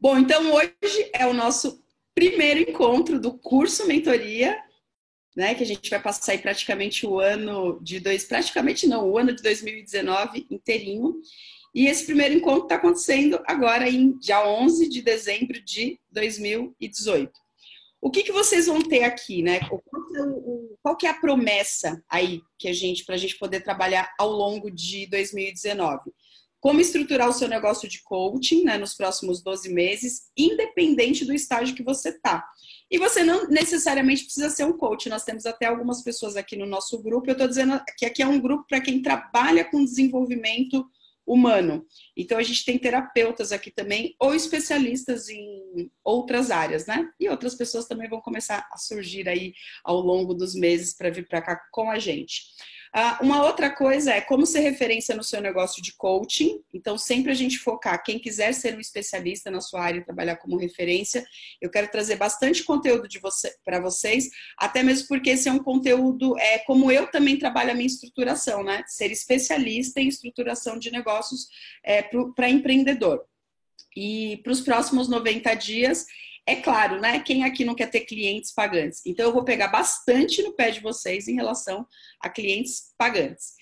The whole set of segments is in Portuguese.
Bom, então hoje é o nosso primeiro encontro do curso Mentoria, né? Que a gente vai passar aí praticamente o ano de dois, praticamente não, o ano de 2019 inteirinho. E esse primeiro encontro está acontecendo agora em dia 11 de dezembro de 2018. O que, que vocês vão ter aqui, né? É qual que é a promessa aí que a gente, para a gente poder trabalhar ao longo de 2019? Como estruturar o seu negócio de coaching né, nos próximos 12 meses, independente do estágio que você está. E você não necessariamente precisa ser um coach. Nós temos até algumas pessoas aqui no nosso grupo. Eu estou dizendo que aqui é um grupo para quem trabalha com desenvolvimento humano. Então a gente tem terapeutas aqui também ou especialistas em outras áreas, né? E outras pessoas também vão começar a surgir aí ao longo dos meses para vir para cá com a gente. Uh, uma outra coisa é como ser referência no seu negócio de coaching. Então, sempre a gente focar. Quem quiser ser um especialista na sua área e trabalhar como referência, eu quero trazer bastante conteúdo de você, para vocês, até mesmo porque esse é um conteúdo, é como eu também trabalho a minha estruturação, né? Ser especialista em estruturação de negócios é, para empreendedor. E para os próximos 90 dias, é claro, né? Quem aqui não quer ter clientes pagantes? Então eu vou pegar bastante no pé de vocês em relação a clientes pagantes.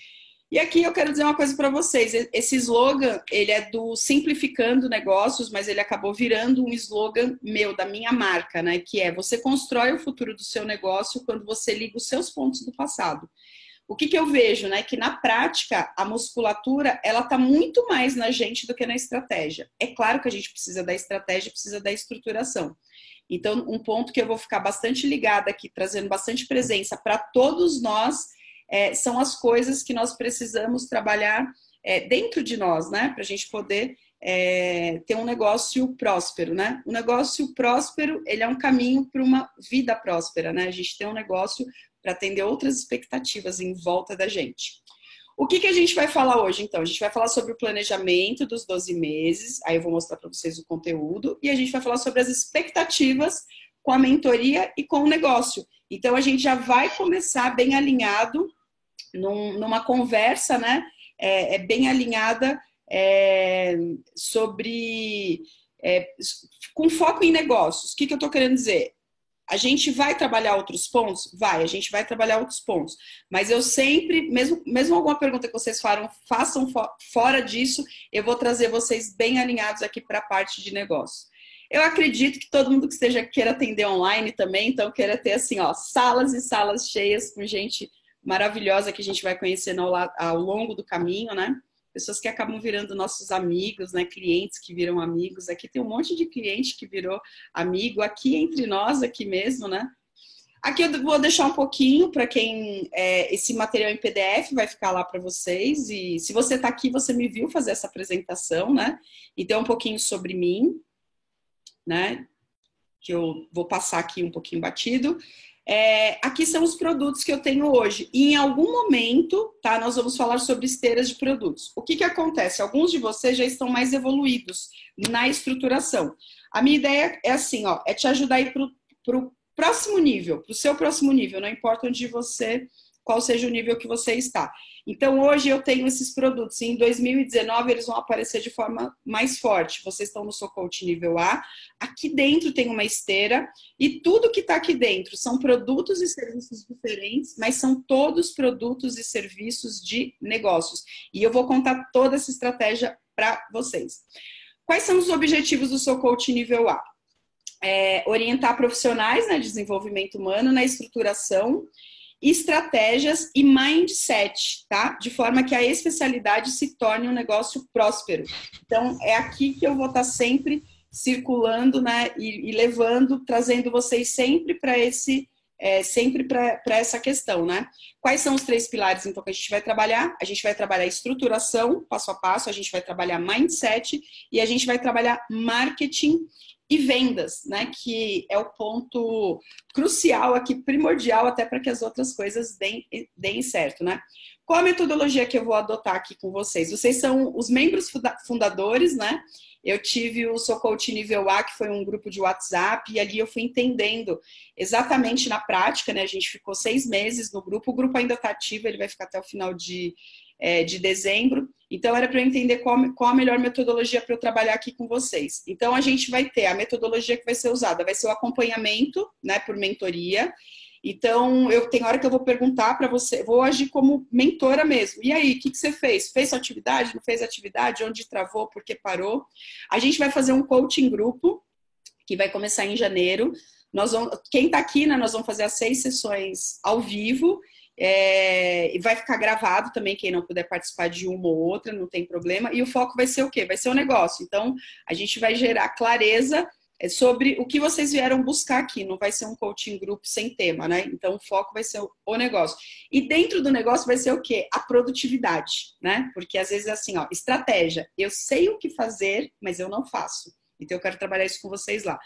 E aqui eu quero dizer uma coisa para vocês. Esse slogan, ele é do Simplificando Negócios, mas ele acabou virando um slogan meu, da minha marca, né? Que é você constrói o futuro do seu negócio quando você liga os seus pontos do passado. O que, que eu vejo, né? Que na prática a musculatura ela está muito mais na gente do que na estratégia. É claro que a gente precisa da estratégia, precisa da estruturação. Então, um ponto que eu vou ficar bastante ligada aqui, trazendo bastante presença para todos nós, é, são as coisas que nós precisamos trabalhar é, dentro de nós, né? Para a gente poder é, ter um negócio próspero, né? O negócio próspero, ele é um caminho para uma vida próspera, né? A gente tem um negócio para atender outras expectativas em volta da gente. O que, que a gente vai falar hoje, então? A gente vai falar sobre o planejamento dos 12 meses, aí eu vou mostrar para vocês o conteúdo, e a gente vai falar sobre as expectativas com a mentoria e com o negócio. Então, a gente já vai começar bem alinhado, num, numa conversa, né? É, é bem alinhada é, sobre. É, com foco em negócios. O que, que eu estou querendo dizer? A gente vai trabalhar outros pontos? Vai, a gente vai trabalhar outros pontos. Mas eu sempre, mesmo, mesmo alguma pergunta que vocês falam, façam fora disso, eu vou trazer vocês bem alinhados aqui para a parte de negócio. Eu acredito que todo mundo que esteja queira atender online também, então queira ter assim, ó, salas e salas cheias com gente maravilhosa que a gente vai conhecendo ao, ao longo do caminho, né? Pessoas que acabam virando nossos amigos, né? Clientes que viram amigos. Aqui tem um monte de cliente que virou amigo, aqui entre nós, aqui mesmo, né? Aqui eu vou deixar um pouquinho para quem é, esse material em PDF vai ficar lá para vocês. E se você está aqui, você me viu fazer essa apresentação, né? Então, um pouquinho sobre mim, né? Que eu vou passar aqui um pouquinho batido. É, aqui são os produtos que eu tenho hoje. E em algum momento, tá? Nós vamos falar sobre esteiras de produtos. O que, que acontece? Alguns de vocês já estão mais evoluídos na estruturação. A minha ideia é assim, ó, é te ajudar a ir para o próximo nível, para o seu próximo nível, não importa onde você, qual seja o nível que você está. Então, hoje eu tenho esses produtos e em 2019 eles vão aparecer de forma mais forte. Vocês estão no Socoach nível A. Aqui dentro tem uma esteira e tudo que está aqui dentro são produtos e serviços diferentes, mas são todos produtos e serviços de negócios. E eu vou contar toda essa estratégia para vocês. Quais são os objetivos do Socoach nível A? É, orientar profissionais né, de desenvolvimento humano na estruturação estratégias e mindset, tá? De forma que a especialidade se torne um negócio próspero. Então, é aqui que eu vou estar sempre circulando, né? E, e levando, trazendo vocês sempre para esse. É, sempre para essa questão, né? Quais são os três pilares, então, que a gente vai trabalhar? A gente vai trabalhar estruturação, passo a passo, a gente vai trabalhar mindset e a gente vai trabalhar marketing e vendas, né? Que é o ponto crucial aqui, primordial, até para que as outras coisas deem, deem certo, né? Qual a metodologia que eu vou adotar aqui com vocês? Vocês são os membros fundadores, né? Eu tive o Sou Nível A, que foi um grupo de WhatsApp, e ali eu fui entendendo exatamente na prática, né? A gente ficou seis meses no grupo, o grupo ainda está ativo, ele vai ficar até o final de, é, de dezembro. Então, era para eu entender qual, qual a melhor metodologia para eu trabalhar aqui com vocês. Então, a gente vai ter a metodologia que vai ser usada, vai ser o acompanhamento, né, por mentoria. Então, eu tenho hora que eu vou perguntar para você, vou agir como mentora mesmo. E aí, o que, que você fez? Fez sua atividade? Não fez atividade? Onde travou? Por que parou? A gente vai fazer um coaching grupo, que vai começar em janeiro. Nós vamos, quem está aqui, né, nós vamos fazer as seis sessões ao vivo é, e vai ficar gravado também, quem não puder participar de uma ou outra, não tem problema. E o foco vai ser o quê? Vai ser o negócio. Então, a gente vai gerar clareza é, sobre o que vocês vieram buscar aqui. Não vai ser um coaching grupo sem tema, né? Então, o foco vai ser o negócio. E dentro do negócio vai ser o quê? A produtividade, né? Porque às vezes é assim, ó, estratégia. Eu sei o que fazer, mas eu não faço. Então, eu quero trabalhar isso com vocês lá.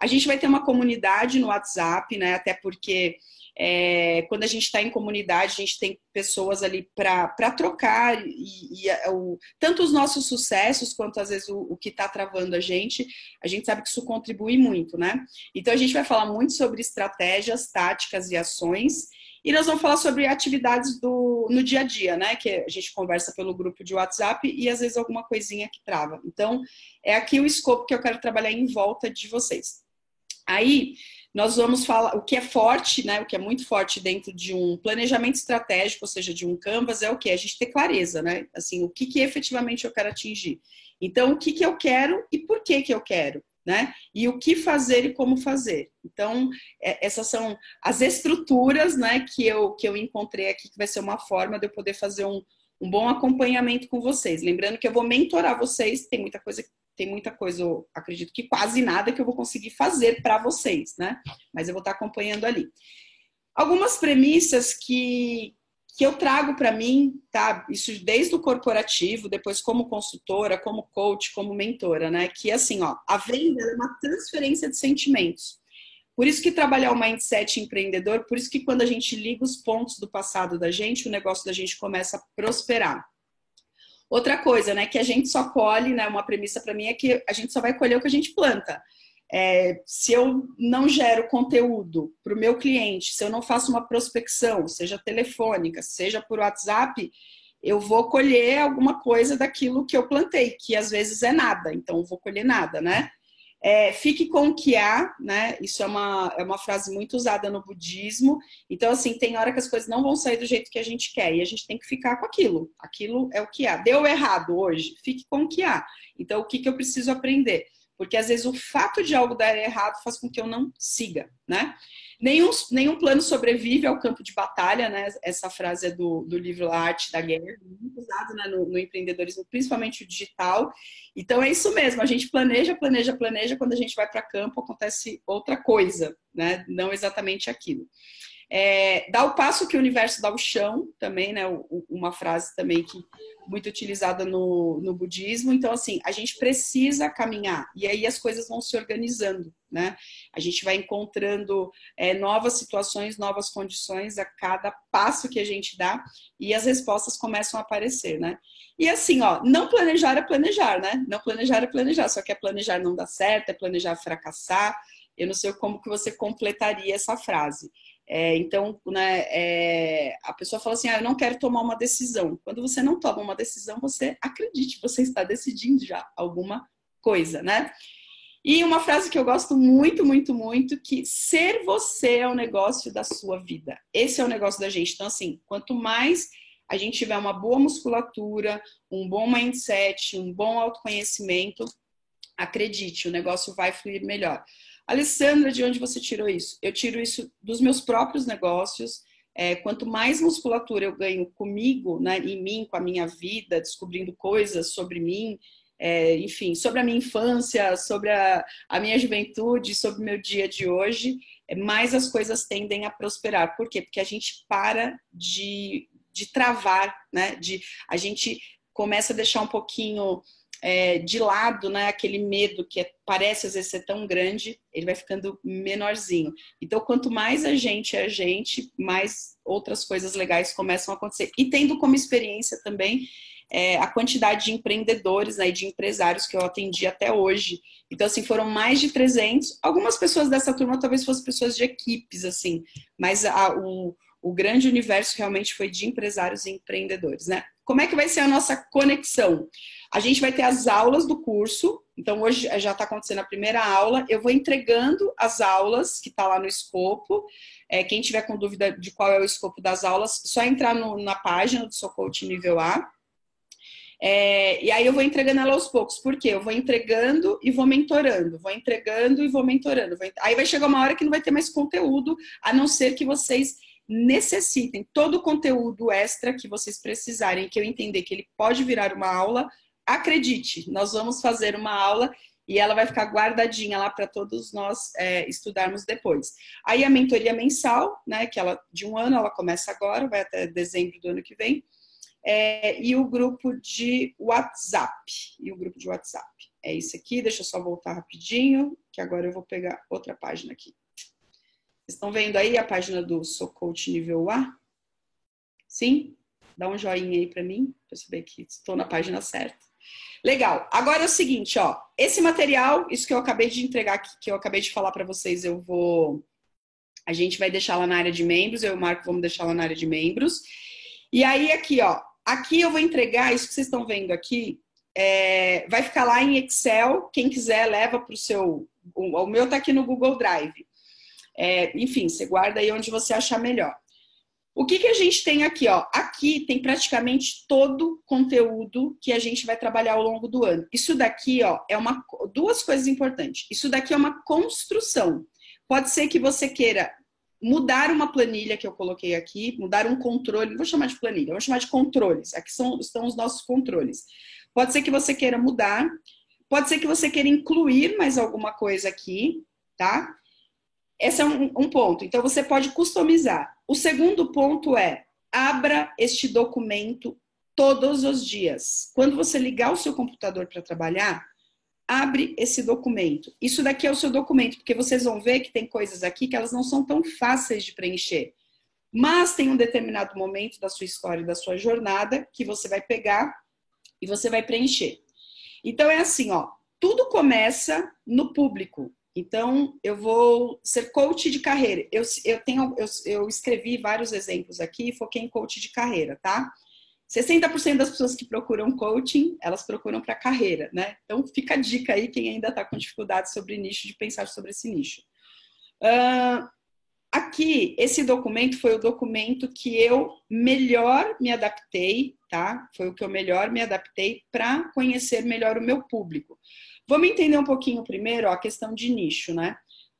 A gente vai ter uma comunidade no WhatsApp, né? Até porque é, quando a gente está em comunidade, a gente tem pessoas ali para trocar, e, e o, tanto os nossos sucessos quanto às vezes o, o que está travando a gente, a gente sabe que isso contribui muito, né? Então a gente vai falar muito sobre estratégias, táticas e ações. E nós vamos falar sobre atividades do, no dia a dia, né? Que a gente conversa pelo grupo de WhatsApp e às vezes alguma coisinha que trava. Então, é aqui o escopo que eu quero trabalhar em volta de vocês. Aí, nós vamos falar o que é forte, né? O que é muito forte dentro de um planejamento estratégico, ou seja, de um canvas, é o que? A gente ter clareza, né? Assim, o que, que efetivamente eu quero atingir. Então, o que, que eu quero e por que, que eu quero, né? E o que fazer e como fazer. Então, é, essas são as estruturas, né, que eu, que eu encontrei aqui, que vai ser uma forma de eu poder fazer um, um bom acompanhamento com vocês. Lembrando que eu vou mentorar vocês, tem muita coisa tem muita coisa, eu acredito que quase nada que eu vou conseguir fazer para vocês, né? Mas eu vou estar acompanhando ali. Algumas premissas que, que eu trago para mim, tá? Isso desde o corporativo, depois como consultora, como coach, como mentora, né? Que assim, ó, a venda é uma transferência de sentimentos. Por isso que trabalhar o mindset empreendedor, por isso que quando a gente liga os pontos do passado da gente, o negócio da gente começa a prosperar. Outra coisa, né, que a gente só colhe, né, uma premissa para mim é que a gente só vai colher o que a gente planta. É, se eu não gero conteúdo para o meu cliente, se eu não faço uma prospecção, seja telefônica, seja por WhatsApp, eu vou colher alguma coisa daquilo que eu plantei, que às vezes é nada, então eu vou colher nada, né? É, fique com o que há, né? Isso é uma, é uma frase muito usada no budismo. Então, assim, tem hora que as coisas não vão sair do jeito que a gente quer e a gente tem que ficar com aquilo. Aquilo é o que há. Deu errado hoje, fique com o que há. Então, o que, que eu preciso aprender? Porque às vezes o fato de algo dar errado faz com que eu não siga, né? Nenhum, nenhum plano sobrevive ao campo de batalha, né? Essa frase é do, do livro Arte da Guerra, muito usado né, no, no, empreendedorismo, principalmente o digital. Então é isso mesmo, a gente planeja, planeja, planeja, quando a gente vai para campo acontece outra coisa, né? Não exatamente aquilo. É, dá o passo que o universo dá o chão, também, né? Uma frase também que muito utilizada no, no budismo. Então, assim, a gente precisa caminhar e aí as coisas vão se organizando, né? A gente vai encontrando é, novas situações, novas condições a cada passo que a gente dá e as respostas começam a aparecer, né? E assim, ó, não planejar é planejar, né? Não planejar é planejar, só que é planejar não dá certo, é planejar fracassar. Eu não sei como que você completaria essa frase. É, então, né, é, a pessoa fala assim: ah, eu não quero tomar uma decisão. Quando você não toma uma decisão, você acredite, você está decidindo já alguma coisa, né? E uma frase que eu gosto muito, muito, muito, que ser você é o negócio da sua vida. Esse é o negócio da gente. Então, assim, quanto mais a gente tiver uma boa musculatura, um bom mindset, um bom autoconhecimento, acredite, o negócio vai fluir melhor. Alessandra, de onde você tirou isso? Eu tiro isso dos meus próprios negócios. É, quanto mais musculatura eu ganho comigo, né, em mim, com a minha vida, descobrindo coisas sobre mim, é, enfim, sobre a minha infância, sobre a, a, minha juventude, sobre o meu dia de hoje, é, mais as coisas tendem a prosperar. Por quê? Porque a gente para de, de travar, né? De, a gente começa a deixar um pouquinho é, de lado, né, aquele medo que é, parece às vezes ser tão grande, ele vai ficando menorzinho. Então, quanto mais a gente é a gente, mais outras coisas legais começam a acontecer. E tendo como experiência também é, a quantidade de empreendedores né, e de empresários que eu atendi até hoje. Então, assim, foram mais de 300. Algumas pessoas dessa turma talvez fossem pessoas de equipes, assim, mas a, o, o grande universo realmente foi de empresários e empreendedores, né? Como é que vai ser a nossa conexão? A gente vai ter as aulas do curso. Então, hoje já está acontecendo a primeira aula. Eu vou entregando as aulas que está lá no escopo. É, quem tiver com dúvida de qual é o escopo das aulas, só entrar no, na página do Sou Coach Nível A. É, e aí eu vou entregando ela aos poucos, porque eu vou entregando e vou mentorando, vou entregando e vou mentorando. Vou... Aí vai chegar uma hora que não vai ter mais conteúdo, a não ser que vocês necessitem todo o conteúdo extra que vocês precisarem, que eu entender que ele pode virar uma aula, acredite, nós vamos fazer uma aula e ela vai ficar guardadinha lá para todos nós é, estudarmos depois. Aí a mentoria mensal, né, que ela de um ano, ela começa agora, vai até dezembro do ano que vem, é, e o grupo de WhatsApp, e o grupo de WhatsApp. É isso aqui, deixa eu só voltar rapidinho, que agora eu vou pegar outra página aqui. Estão vendo aí a página do Sou Coach Nível A? Sim? Dá um joinha aí para mim, para saber que estou na página certa. Legal. Agora é o seguinte, ó. Esse material, isso que eu acabei de entregar aqui, que eu acabei de falar para vocês, eu vou. A gente vai deixar lá na área de membros, eu e o Marco vamos deixar lá na área de membros. E aí, aqui, ó. Aqui eu vou entregar isso que vocês estão vendo aqui. É, vai ficar lá em Excel. Quem quiser, leva para o seu. O meu está aqui no Google Drive. É, enfim, você guarda aí onde você achar melhor. O que, que a gente tem aqui? Ó? Aqui tem praticamente todo conteúdo que a gente vai trabalhar ao longo do ano. Isso daqui ó, é uma duas coisas importantes. Isso daqui é uma construção. Pode ser que você queira mudar uma planilha que eu coloquei aqui, mudar um controle, não vou chamar de planilha, vou chamar de controles. Aqui são, estão os nossos controles. Pode ser que você queira mudar, pode ser que você queira incluir mais alguma coisa aqui, tá? Esse é um, um ponto. Então, você pode customizar. O segundo ponto é abra este documento todos os dias. Quando você ligar o seu computador para trabalhar, abre esse documento. Isso daqui é o seu documento, porque vocês vão ver que tem coisas aqui que elas não são tão fáceis de preencher. Mas tem um determinado momento da sua história, da sua jornada, que você vai pegar e você vai preencher. Então é assim, ó, tudo começa no público. Então, eu vou ser coach de carreira. Eu, eu, tenho, eu, eu escrevi vários exemplos aqui foquei em coach de carreira, tá? 60% das pessoas que procuram coaching, elas procuram para carreira, né? Então, fica a dica aí, quem ainda está com dificuldade sobre nicho, de pensar sobre esse nicho. Uh, aqui, esse documento foi o documento que eu melhor me adaptei, tá? Foi o que eu melhor me adaptei para conhecer melhor o meu público. Vamos entender um pouquinho primeiro ó, a questão de nicho, né?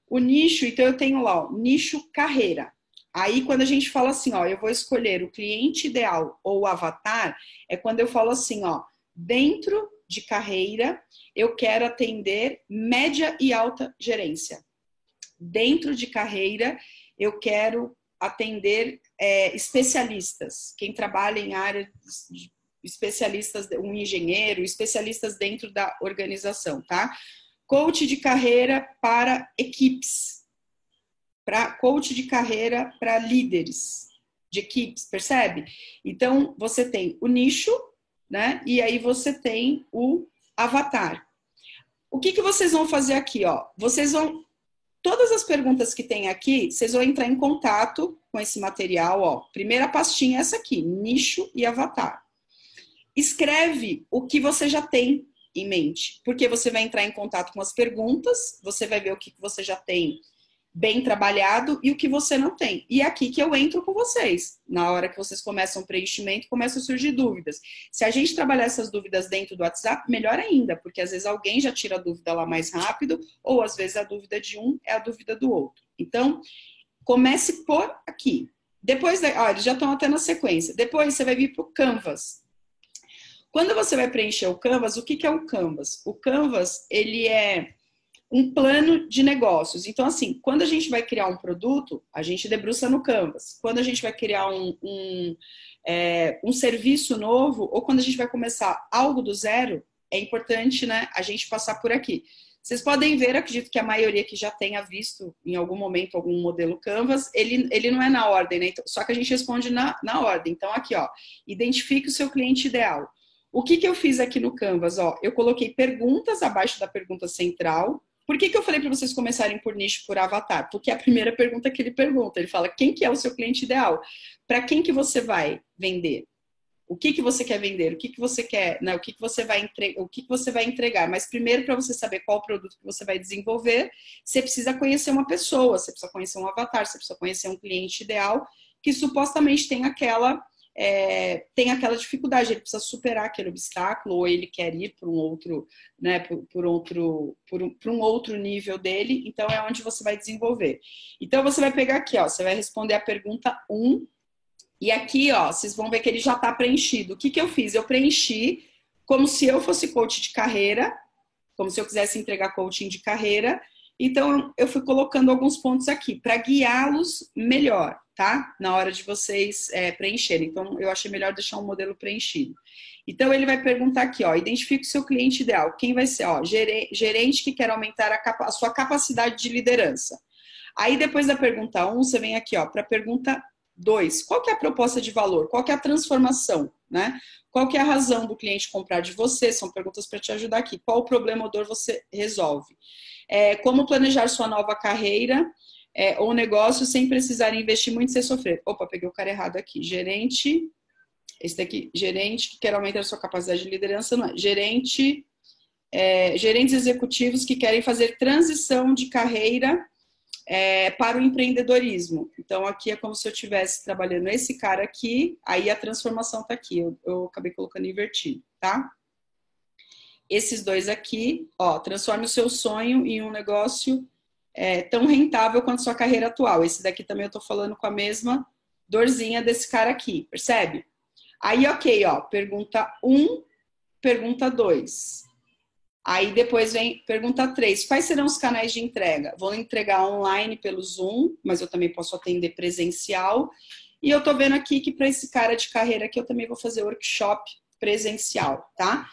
O nicho, então eu tenho lá, ó, nicho carreira. Aí, quando a gente fala assim, ó, eu vou escolher o cliente ideal ou o avatar, é quando eu falo assim, ó, dentro de carreira, eu quero atender média e alta gerência. Dentro de carreira, eu quero atender é, especialistas, quem trabalha em áreas de especialistas, um engenheiro, especialistas dentro da organização, tá? Coach de carreira para equipes, para coach de carreira para líderes de equipes, percebe? Então você tem o nicho, né? E aí você tem o avatar. O que, que vocês vão fazer aqui, ó? Vocês vão todas as perguntas que tem aqui, vocês vão entrar em contato com esse material, ó. Primeira pastinha é essa aqui, nicho e avatar escreve o que você já tem em mente, porque você vai entrar em contato com as perguntas, você vai ver o que você já tem bem trabalhado e o que você não tem. E é aqui que eu entro com vocês. Na hora que vocês começam o preenchimento, começam a surgir dúvidas. Se a gente trabalhar essas dúvidas dentro do WhatsApp, melhor ainda, porque às vezes alguém já tira a dúvida lá mais rápido, ou às vezes a dúvida de um é a dúvida do outro. Então, comece por aqui. Depois, olha, eles já estão até na sequência. Depois você vai vir para o Canvas. Quando você vai preencher o Canvas, o que é o Canvas? O Canvas, ele é um plano de negócios. Então, assim, quando a gente vai criar um produto, a gente debruça no Canvas. Quando a gente vai criar um, um, é, um serviço novo, ou quando a gente vai começar algo do zero, é importante né, a gente passar por aqui. Vocês podem ver, acredito que a maioria que já tenha visto em algum momento algum modelo Canvas, ele, ele não é na ordem, né? Então, só que a gente responde na, na ordem. Então, aqui, ó, identifique o seu cliente ideal. O que, que eu fiz aqui no Canvas? Ó, eu coloquei perguntas abaixo da pergunta central. Por que, que eu falei para vocês começarem por nicho, por avatar? Porque é a primeira pergunta que ele pergunta. Ele fala, quem que é o seu cliente ideal? Para quem que você vai vender? o que, que você quer vender, o que, que você quer, né, o que, que você vai entregar, o que, que você vai entregar. Mas primeiro, para você saber qual produto que você vai desenvolver, você precisa conhecer uma pessoa, você precisa conhecer um avatar, você precisa conhecer um cliente ideal que supostamente tem aquela é, tem aquela dificuldade, ele precisa superar aquele obstáculo, ou ele quer ir para um outro, né, por, por outro, por um, por um, outro nível dele, então é onde você vai desenvolver. Então você vai pegar aqui, ó, você vai responder a pergunta 1, e aqui, ó, vocês vão ver que ele já está preenchido. O que, que eu fiz? Eu preenchi como se eu fosse coach de carreira, como se eu quisesse entregar coaching de carreira. Então, eu fui colocando alguns pontos aqui para guiá-los melhor, tá? Na hora de vocês é, preencherem. Então, eu achei melhor deixar um modelo preenchido. Então, ele vai perguntar aqui, ó, identifique o seu cliente ideal. Quem vai ser? Ó, gerente que quer aumentar a, capa a sua capacidade de liderança. Aí, depois da pergunta 1, um, você vem aqui, ó, para a pergunta Dois, qual que é a proposta de valor? Qual que é a transformação? Né? Qual que é a razão do cliente comprar de você? São perguntas para te ajudar aqui. Qual o problema ou dor você resolve? É, como planejar sua nova carreira é, ou negócio sem precisar investir muito sem sofrer? Opa, peguei o cara errado aqui. Gerente, esse daqui, gerente que quer aumentar sua capacidade de liderança, não é? Gerente, é, gerentes executivos que querem fazer transição de carreira é, para o empreendedorismo. Então, aqui é como se eu estivesse trabalhando esse cara aqui, aí a transformação está aqui. Eu, eu, acabei colocando invertido, tá? Esses dois aqui, ó, transforme o seu sonho em um negócio é, tão rentável quanto sua carreira atual. Esse daqui também eu tô falando com a mesma dorzinha desse cara aqui, percebe? Aí, ok, ó, pergunta 1, um, pergunta 2. Aí depois vem pergunta 3: quais serão os canais de entrega? Vou entregar online pelo Zoom, mas eu também posso atender presencial. E eu tô vendo aqui que para esse cara de carreira aqui eu também vou fazer workshop presencial, tá?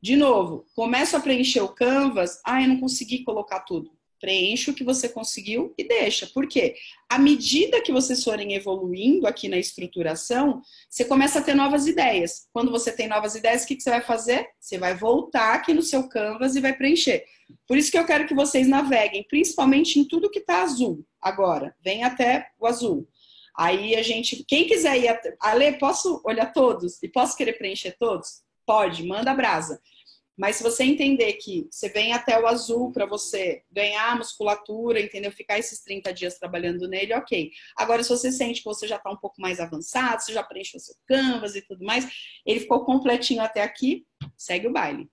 De novo, começo a preencher o Canvas, ah, eu não consegui colocar tudo preenche o que você conseguiu e deixa. Por quê? À medida que vocês forem evoluindo aqui na estruturação, você começa a ter novas ideias. Quando você tem novas ideias, o que, você vai fazer? Você vai voltar aqui no seu canvas e vai preencher. Por isso que eu quero que vocês naveguem, principalmente em tudo que está azul agora. Vem até o azul. Aí a gente, quem quiser ir, Ale, posso olhar todos e posso querer preencher todos? Pode, manda brasa. Mas se você entender que você vem até o azul para você ganhar musculatura, entendeu? Ficar esses 30 dias trabalhando nele, ok. Agora, se você sente que você já está um pouco mais avançado, você já preencheu seu canvas e tudo mais, ele ficou completinho até aqui, segue o baile.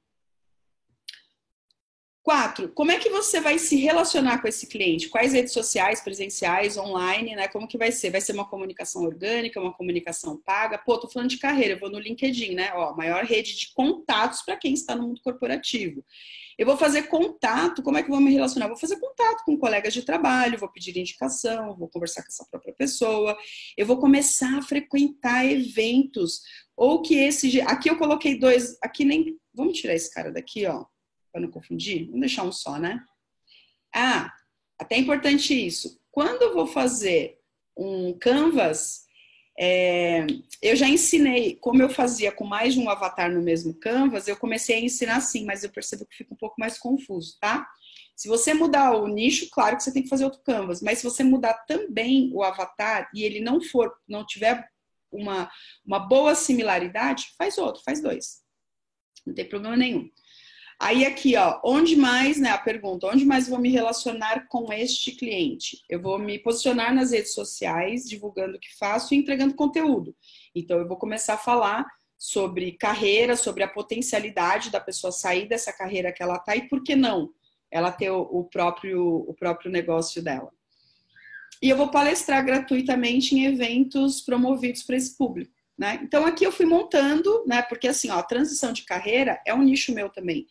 Quatro, como é que você vai se relacionar com esse cliente? Quais redes sociais, presenciais, online, né? Como que vai ser? Vai ser uma comunicação orgânica, uma comunicação paga? Pô, tô falando de carreira, eu vou no LinkedIn, né? Ó, maior rede de contatos para quem está no mundo corporativo. Eu vou fazer contato, como é que eu vou me relacionar? Vou fazer contato com colegas de trabalho, vou pedir indicação, vou conversar com essa própria pessoa, eu vou começar a frequentar eventos, ou que esse. Aqui eu coloquei dois, aqui nem. Vamos tirar esse cara daqui, ó para não confundir, vamos deixar um só, né? Ah, até é importante isso. Quando eu vou fazer um canvas, é, eu já ensinei, como eu fazia com mais de um avatar no mesmo canvas, eu comecei a ensinar assim, mas eu percebo que fica um pouco mais confuso, tá? Se você mudar o nicho, claro que você tem que fazer outro canvas, mas se você mudar também o avatar e ele não for, não tiver uma, uma boa similaridade, faz outro, faz dois. Não tem problema nenhum. Aí aqui, ó, onde mais, né, a pergunta, onde mais vou me relacionar com este cliente? Eu vou me posicionar nas redes sociais, divulgando o que faço e entregando conteúdo. Então eu vou começar a falar sobre carreira, sobre a potencialidade da pessoa sair dessa carreira que ela tá e por que não ela ter o, próprio o próprio negócio dela. E eu vou palestrar gratuitamente em eventos promovidos para esse público. Né? Então aqui eu fui montando, né? Porque assim, ó, transição de carreira é um nicho meu também.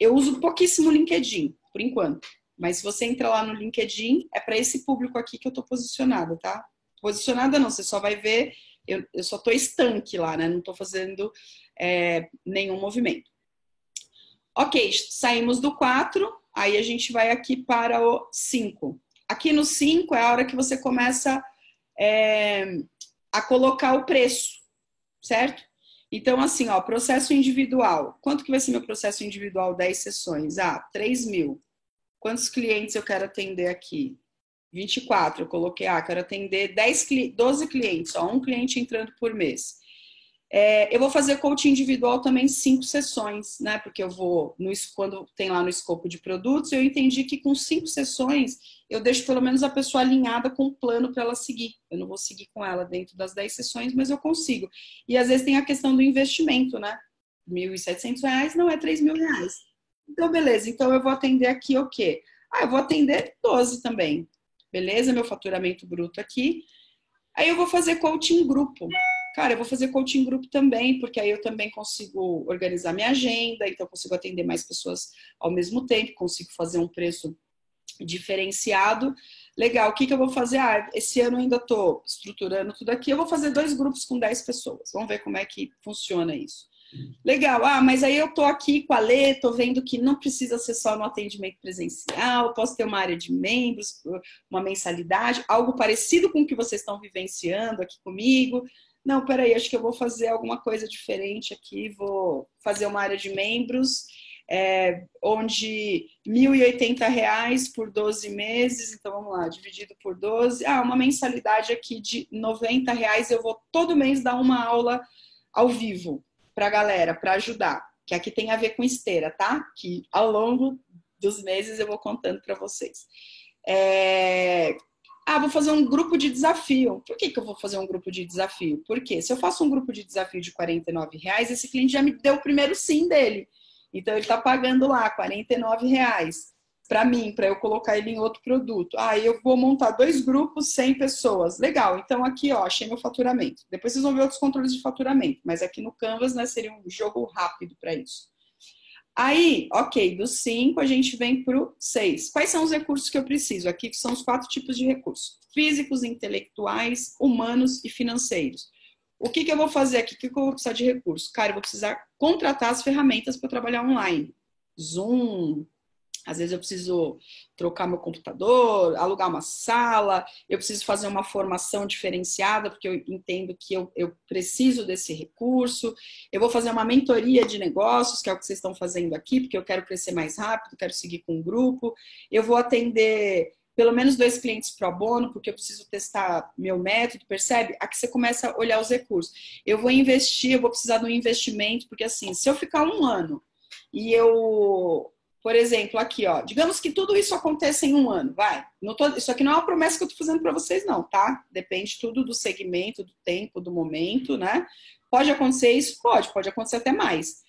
Eu uso pouquíssimo LinkedIn, por enquanto. Mas se você entra lá no LinkedIn, é para esse público aqui que eu tô posicionada, tá? Posicionada não, você só vai ver, eu, eu só tô estanque lá, né? Não tô fazendo é, nenhum movimento. Ok, saímos do 4, aí a gente vai aqui para o 5. Aqui no 5 é a hora que você começa é, a colocar o preço certo? Então, assim, ó, processo individual. Quanto que vai ser meu processo individual 10 sessões? Ah, 3 mil. Quantos clientes eu quero atender aqui? 24. Eu coloquei, ah, quero atender 10, 12 clientes, ó, um cliente entrando por mês. É, eu vou fazer coaching individual também cinco sessões, né? Porque eu vou, no, quando tem lá no escopo de produtos, eu entendi que com cinco sessões eu deixo pelo menos a pessoa alinhada com o plano para ela seguir. Eu não vou seguir com ela dentro das dez sessões, mas eu consigo. E às vezes tem a questão do investimento, né? R$ 1.700 não é R$ mil reais. Então, beleza. Então, eu vou atender aqui o quê? Ah, eu vou atender 12 também. Beleza? Meu faturamento bruto aqui. Aí eu vou fazer coaching grupo. Cara, eu vou fazer coaching grupo também, porque aí eu também consigo organizar minha agenda, então consigo atender mais pessoas ao mesmo tempo, consigo fazer um preço diferenciado. Legal, o que, que eu vou fazer? Ah, esse ano ainda estou estruturando tudo aqui, eu vou fazer dois grupos com 10 pessoas. Vamos ver como é que funciona isso. Legal, ah, mas aí eu tô aqui com a Lê, tô vendo que não precisa ser só no atendimento presencial, posso ter uma área de membros, uma mensalidade, algo parecido com o que vocês estão vivenciando aqui comigo. Não, peraí, acho que eu vou fazer alguma coisa diferente aqui, vou fazer uma área de membros, é, onde R$ 1.080 por 12 meses, então vamos lá, dividido por 12, ah, uma mensalidade aqui de 90 reais, eu vou todo mês dar uma aula ao vivo para a galera, para ajudar, que aqui tem a ver com esteira, tá? Que ao longo dos meses eu vou contando para vocês. É... Ah, vou fazer um grupo de desafio. Por que, que eu vou fazer um grupo de desafio? Porque se eu faço um grupo de desafio de R$ reais, esse cliente já me deu o primeiro sim dele. Então ele está pagando lá R$ reais para mim, para eu colocar ele em outro produto. Ah, eu vou montar dois grupos, 100 pessoas. Legal, então aqui, ó, achei meu faturamento. Depois vocês vão ver outros controles de faturamento, mas aqui no Canvas, né, seria um jogo rápido para isso. Aí, ok, dos 5 a gente vem para o 6. Quais são os recursos que eu preciso? Aqui são os quatro tipos de recursos: físicos, intelectuais, humanos e financeiros. O que, que eu vou fazer aqui? O que, que eu vou precisar de recursos? Cara, eu vou precisar contratar as ferramentas para trabalhar online. Zoom, às vezes eu preciso trocar meu computador, alugar uma sala, eu preciso fazer uma formação diferenciada, porque eu entendo que eu, eu preciso desse recurso. Eu vou fazer uma mentoria de negócios, que é o que vocês estão fazendo aqui, porque eu quero crescer mais rápido, quero seguir com um grupo. Eu vou atender pelo menos dois clientes pro bono, porque eu preciso testar meu método, percebe? Aqui você começa a olhar os recursos. Eu vou investir, eu vou precisar de um investimento, porque assim, se eu ficar um ano e eu por exemplo, aqui, ó, digamos que tudo isso aconteça em um ano, vai. Tô, isso aqui não é uma promessa que eu tô fazendo para vocês, não, tá? Depende tudo do segmento, do tempo, do momento, né? Pode acontecer isso? Pode, pode acontecer até mais.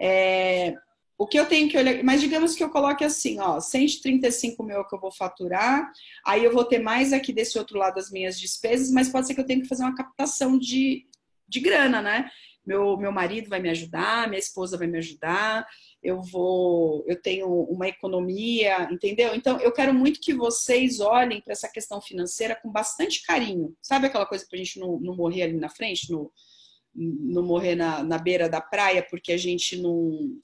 É, o que eu tenho que olhar, mas digamos que eu coloque assim, ó, 135 mil é que eu vou faturar, aí eu vou ter mais aqui desse outro lado as minhas despesas, mas pode ser que eu tenha que fazer uma captação de, de grana, né? Meu, meu marido vai me ajudar, minha esposa vai me ajudar, eu vou, eu tenho uma economia, entendeu? Então, eu quero muito que vocês olhem para essa questão financeira com bastante carinho. Sabe aquela coisa para a gente não, não, morrer ali na frente, no, não morrer na, na beira da praia porque a gente não,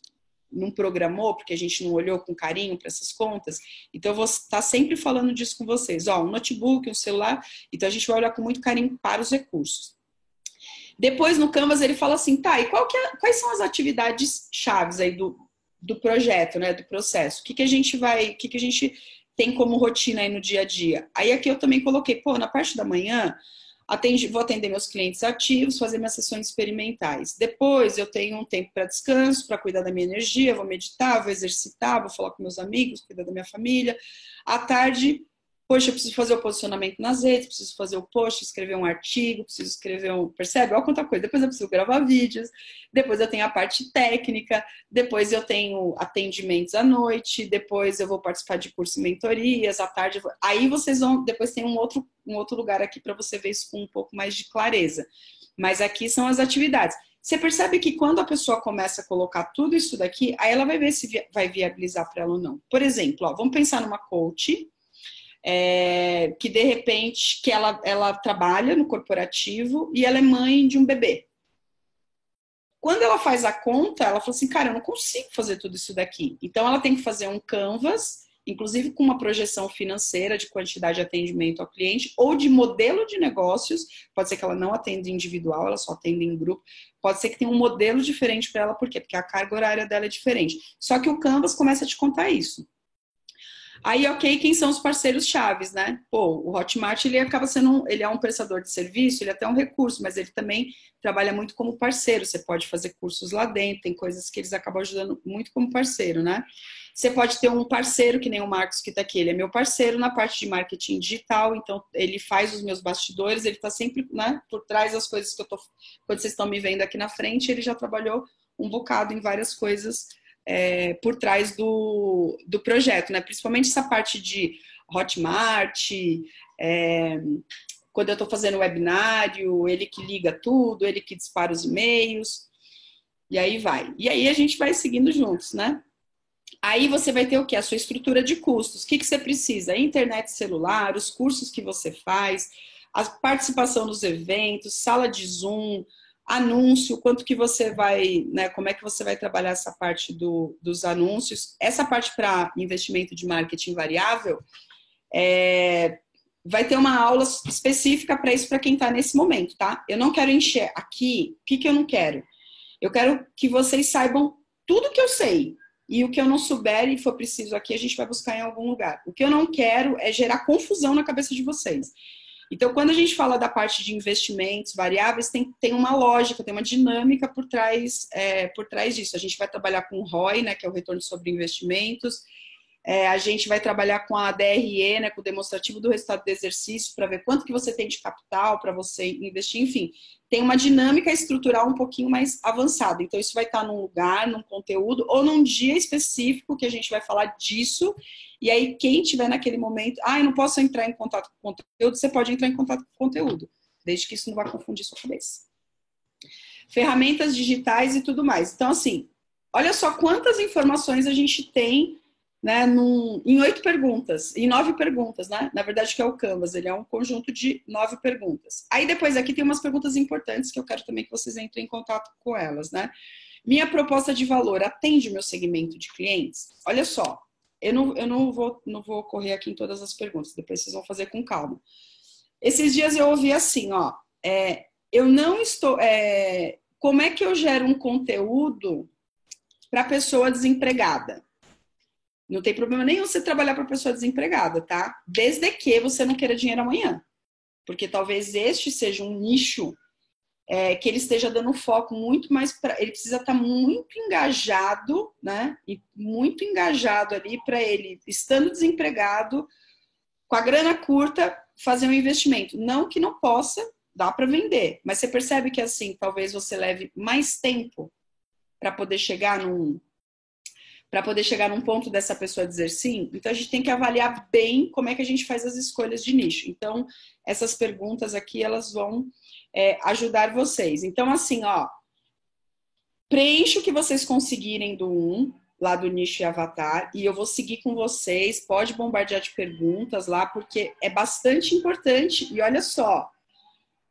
não programou, porque a gente não olhou com carinho para essas contas. Então, eu vou estar sempre falando disso com vocês. Ó, um notebook, um celular. Então, a gente vai olhar com muito carinho para os recursos. Depois, no Canvas, ele fala assim, tá, e é, quais são as atividades chaves aí do, do projeto, né, do processo. O que, que a gente vai, o que, que a gente tem como rotina aí no dia a dia? Aí aqui eu também coloquei, pô, na parte da manhã, vou atender meus clientes ativos, fazer minhas sessões experimentais. Depois eu tenho um tempo para descanso, para cuidar da minha energia, vou meditar, vou exercitar, vou falar com meus amigos, cuidar da minha família. À tarde, Poxa, eu preciso fazer o posicionamento nas redes, preciso fazer o post, escrever um artigo, preciso escrever um. Percebe? Olha quanta coisa. Depois eu preciso gravar vídeos, depois eu tenho a parte técnica, depois eu tenho atendimentos à noite, depois eu vou participar de curso e mentorias, à tarde. Vou... Aí vocês vão. Depois tem um outro, um outro lugar aqui para você ver isso com um pouco mais de clareza. Mas aqui são as atividades. Você percebe que quando a pessoa começa a colocar tudo isso daqui, aí ela vai ver se vai viabilizar para ela ou não. Por exemplo, ó, vamos pensar numa coach é, que de repente que ela, ela trabalha no corporativo e ela é mãe de um bebê. Quando ela faz a conta, ela fala assim, cara, eu não consigo fazer tudo isso daqui. Então ela tem que fazer um canvas, inclusive com uma projeção financeira de quantidade de atendimento ao cliente ou de modelo de negócios. Pode ser que ela não atenda individual, ela só atenda em grupo. Pode ser que tenha um modelo diferente para ela, por quê? Porque a carga horária dela é diferente. Só que o Canvas começa a te contar isso. Aí, ok, quem são os parceiros chaves, né? Pô, o Hotmart, ele acaba sendo, um, ele é um prestador de serviço, ele é até um recurso, mas ele também trabalha muito como parceiro. Você pode fazer cursos lá dentro, tem coisas que eles acabam ajudando muito como parceiro, né? Você pode ter um parceiro, que nem o Marcos que está aqui, ele é meu parceiro na parte de marketing digital, então ele faz os meus bastidores, ele está sempre né, por trás das coisas que eu tô. Quando vocês estão me vendo aqui na frente, ele já trabalhou um bocado em várias coisas é, por trás do, do projeto, né? Principalmente essa parte de Hotmart, é, quando eu estou fazendo webinário, ele que liga tudo, ele que dispara os e-mails, e aí vai. E aí a gente vai seguindo juntos, né? Aí você vai ter o que? A sua estrutura de custos. O que, que você precisa? Internet celular, os cursos que você faz, a participação nos eventos, sala de Zoom, anúncio, quanto que você vai, né, como é que você vai trabalhar essa parte do, dos anúncios. Essa parte para investimento de marketing variável, é, vai ter uma aula específica para isso para quem está nesse momento, tá? Eu não quero encher aqui, o que, que eu não quero? Eu quero que vocês saibam tudo que eu sei. E o que eu não souber e for preciso aqui, a gente vai buscar em algum lugar. O que eu não quero é gerar confusão na cabeça de vocês. Então, quando a gente fala da parte de investimentos variáveis, tem, tem uma lógica, tem uma dinâmica por trás, é, por trás disso. A gente vai trabalhar com o ROI, né, que é o retorno sobre investimentos. É, a gente vai trabalhar com a DRE, né, com o demonstrativo do resultado do exercício, para ver quanto que você tem de capital para você investir. Enfim, tem uma dinâmica estrutural um pouquinho mais avançada. Então, isso vai estar num lugar, num conteúdo, ou num dia específico que a gente vai falar disso e aí, quem tiver naquele momento, ah, eu não posso entrar em contato com o conteúdo, você pode entrar em contato com o conteúdo, desde que isso não vá confundir sua cabeça. Ferramentas digitais e tudo mais. Então, assim, olha só quantas informações a gente tem né, num, em oito perguntas, em nove perguntas, né? Na verdade, que é o Canvas, ele é um conjunto de nove perguntas. Aí depois aqui tem umas perguntas importantes que eu quero também que vocês entrem em contato com elas, né? Minha proposta de valor atende o meu segmento de clientes? Olha só, eu não, eu não, vou, não vou correr aqui em todas as perguntas, depois vocês vão fazer com calma. Esses dias eu ouvi assim, ó, é, eu não estou. É, como é que eu gero um conteúdo para pessoa desempregada? Não tem problema nenhum você trabalhar para pessoa desempregada, tá? Desde que você não queira dinheiro amanhã. Porque talvez este seja um nicho é, que ele esteja dando foco muito mais para. Ele precisa estar tá muito engajado, né? E muito engajado ali para ele, estando desempregado, com a grana curta, fazer um investimento. Não que não possa, dá para vender, mas você percebe que assim, talvez você leve mais tempo para poder chegar num, para poder chegar num ponto dessa pessoa dizer sim. Então a gente tem que avaliar bem como é que a gente faz as escolhas de nicho. Então essas perguntas aqui elas vão é, ajudar vocês. Então assim, ó, preencha o que vocês conseguirem do 1, lá do nicho e avatar, e eu vou seguir com vocês. Pode bombardear de perguntas lá, porque é bastante importante. E olha só,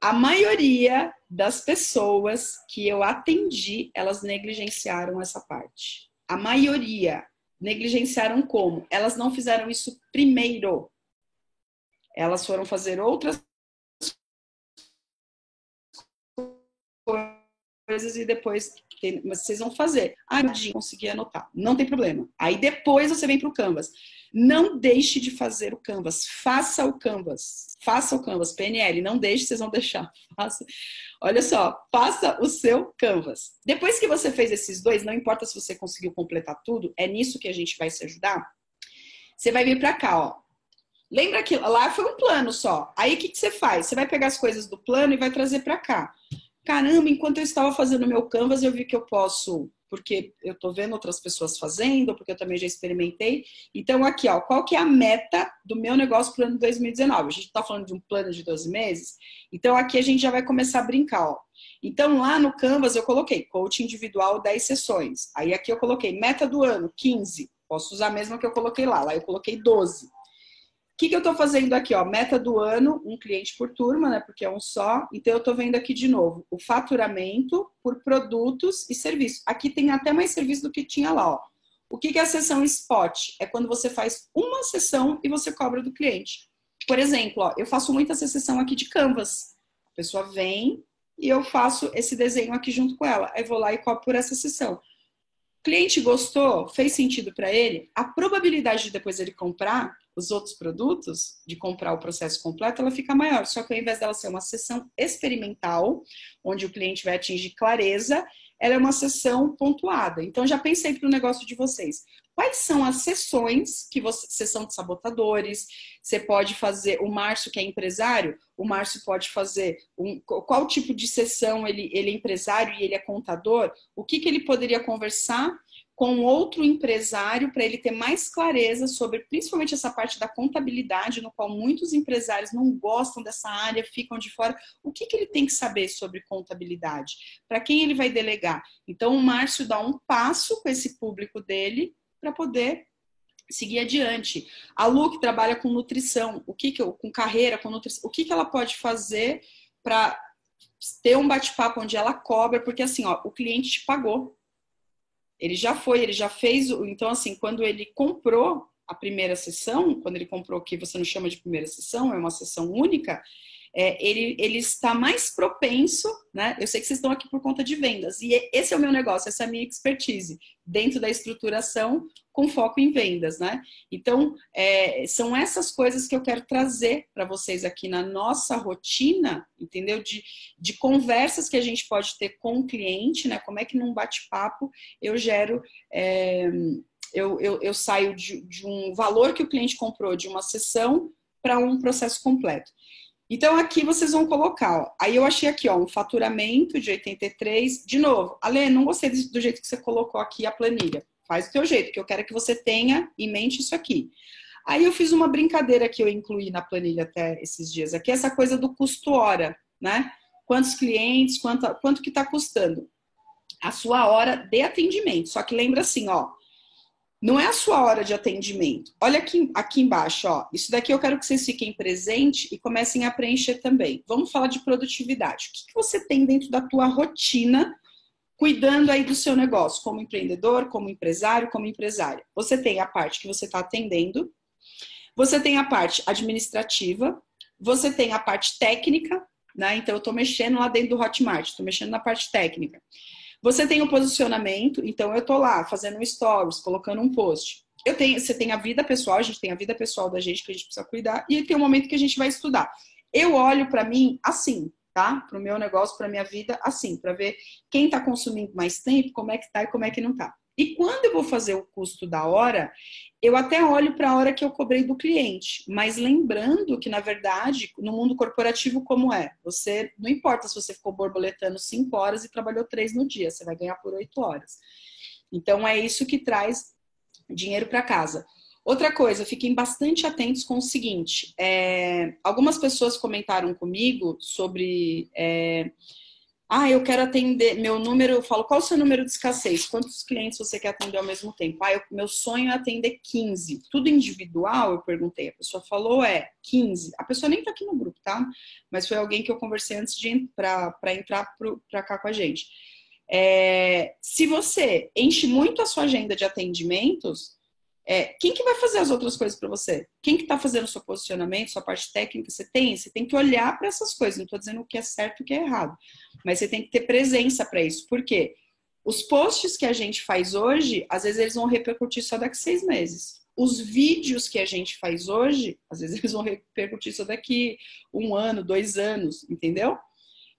a maioria das pessoas que eu atendi, elas negligenciaram essa parte a maioria negligenciaram como? Elas não fizeram isso primeiro. Elas foram fazer outras coisas e depois mas vocês vão fazer. Ah, consegui anotar. Não tem problema. Aí depois você vem para o Canvas. Não deixe de fazer o Canvas. Faça o Canvas. Faça o Canvas. PNL. Não deixe, vocês vão deixar. Faça. Olha só, faça o seu Canvas. Depois que você fez esses dois, não importa se você conseguiu completar tudo, é nisso que a gente vai se ajudar. Você vai vir para cá, ó. Lembra que lá foi um plano só. Aí o que, que você faz? Você vai pegar as coisas do plano e vai trazer para cá caramba, enquanto eu estava fazendo o meu Canvas, eu vi que eu posso, porque eu estou vendo outras pessoas fazendo, porque eu também já experimentei. Então, aqui, ó, qual que é a meta do meu negócio para o ano 2019? A gente está falando de um plano de 12 meses, então aqui a gente já vai começar a brincar, ó. Então, lá no Canvas eu coloquei coaching individual 10 sessões. Aí aqui eu coloquei meta do ano, 15. Posso usar a mesma que eu coloquei lá. Lá eu coloquei 12 que, que eu estou fazendo aqui? Ó? Meta do ano, um cliente por turma, né? Porque é um só. Então, eu estou vendo aqui de novo o faturamento por produtos e serviços. Aqui tem até mais serviço do que tinha lá. Ó. O que, que é a sessão spot? É quando você faz uma sessão e você cobra do cliente. Por exemplo, ó, eu faço muita sessão aqui de Canvas. A pessoa vem e eu faço esse desenho aqui junto com ela. Aí vou lá e cobro por essa sessão. cliente gostou, fez sentido para ele, a probabilidade de depois ele comprar os outros produtos, de comprar o processo completo, ela fica maior. Só que ao invés dela ser uma sessão experimental, onde o cliente vai atingir clareza, ela é uma sessão pontuada. Então, já pensei para o negócio de vocês. Quais são as sessões que você. Sessão de sabotadores, você pode fazer. O Márcio, que é empresário, o Márcio pode fazer. Um, qual tipo de sessão ele, ele é empresário e ele é contador? O que, que ele poderia conversar com outro empresário para ele ter mais clareza sobre principalmente essa parte da contabilidade, no qual muitos empresários não gostam dessa área, ficam de fora. O que, que ele tem que saber sobre contabilidade? Para quem ele vai delegar? Então, o Márcio dá um passo com esse público dele para poder seguir adiante. A Lu que trabalha com nutrição, o que, que eu, com carreira, com nutrição, o que, que ela pode fazer para ter um bate-papo onde ela cobra, porque assim, ó, o cliente te pagou ele já foi, ele já fez. Então, assim, quando ele comprou a primeira sessão, quando ele comprou o que você não chama de primeira sessão, é uma sessão única, é, ele, ele está mais propenso, né? Eu sei que vocês estão aqui por conta de vendas, e esse é o meu negócio, essa é a minha expertise, dentro da estruturação com foco em vendas, né? Então, é, são essas coisas que eu quero trazer para vocês aqui na nossa rotina, entendeu? De, de conversas que a gente pode ter com o cliente, né? Como é que num bate-papo eu gero. É, eu, eu, eu, saio de, de um valor que o cliente comprou de uma sessão para um processo completo. Então, aqui vocês vão colocar, ó. aí eu achei aqui, ó, um faturamento de 83. De novo, Ale, não gostei do jeito que você colocou aqui a planilha. Faz do teu jeito, que eu quero que você tenha em mente isso aqui. Aí eu fiz uma brincadeira que eu incluí na planilha até esses dias aqui, essa coisa do custo hora, né? Quantos clientes, quanto, quanto que está custando a sua hora de atendimento. Só que lembra assim, ó, não é a sua hora de atendimento. Olha aqui, aqui embaixo, ó. Isso daqui eu quero que vocês fiquem presentes e comecem a preencher também. Vamos falar de produtividade. O que, que você tem dentro da tua rotina cuidando aí do seu negócio, como empreendedor, como empresário, como empresária? Você tem a parte que você está atendendo, você tem a parte administrativa, você tem a parte técnica, né? Então eu estou mexendo lá dentro do Hotmart, estou mexendo na parte técnica. Você tem o posicionamento, então eu tô lá fazendo um stories, colocando um post. Eu tenho, você tem a vida pessoal, a gente tem a vida pessoal da gente que a gente precisa cuidar e tem um momento que a gente vai estudar. Eu olho para mim assim, tá? Para o meu negócio, para minha vida assim, para ver quem está consumindo mais tempo, como é que tá e como é que não tá. E quando eu vou fazer o custo da hora, eu até olho para a hora que eu cobrei do cliente, mas lembrando que, na verdade, no mundo corporativo, como é? Você não importa se você ficou borboletando cinco horas e trabalhou três no dia, você vai ganhar por oito horas. Então é isso que traz dinheiro para casa. Outra coisa, fiquem bastante atentos com o seguinte: é, algumas pessoas comentaram comigo sobre. É, ah, eu quero atender, meu número, eu falo, qual o seu número de escassez? Quantos clientes você quer atender ao mesmo tempo? Ah, eu, meu sonho é atender 15. Tudo individual, eu perguntei. A pessoa falou, é 15. A pessoa nem tá aqui no grupo, tá? Mas foi alguém que eu conversei antes de para entrar para cá com a gente. É, se você enche muito a sua agenda de atendimentos, é, quem que vai fazer as outras coisas para você? Quem que está fazendo o seu posicionamento, sua parte técnica? Você tem? Você tem que olhar para essas coisas. Não estou dizendo o que é certo e o que é errado, mas você tem que ter presença para isso. Por quê? Os posts que a gente faz hoje, às vezes eles vão repercutir só daqui seis meses. Os vídeos que a gente faz hoje, às vezes eles vão repercutir só daqui um ano, dois anos, entendeu?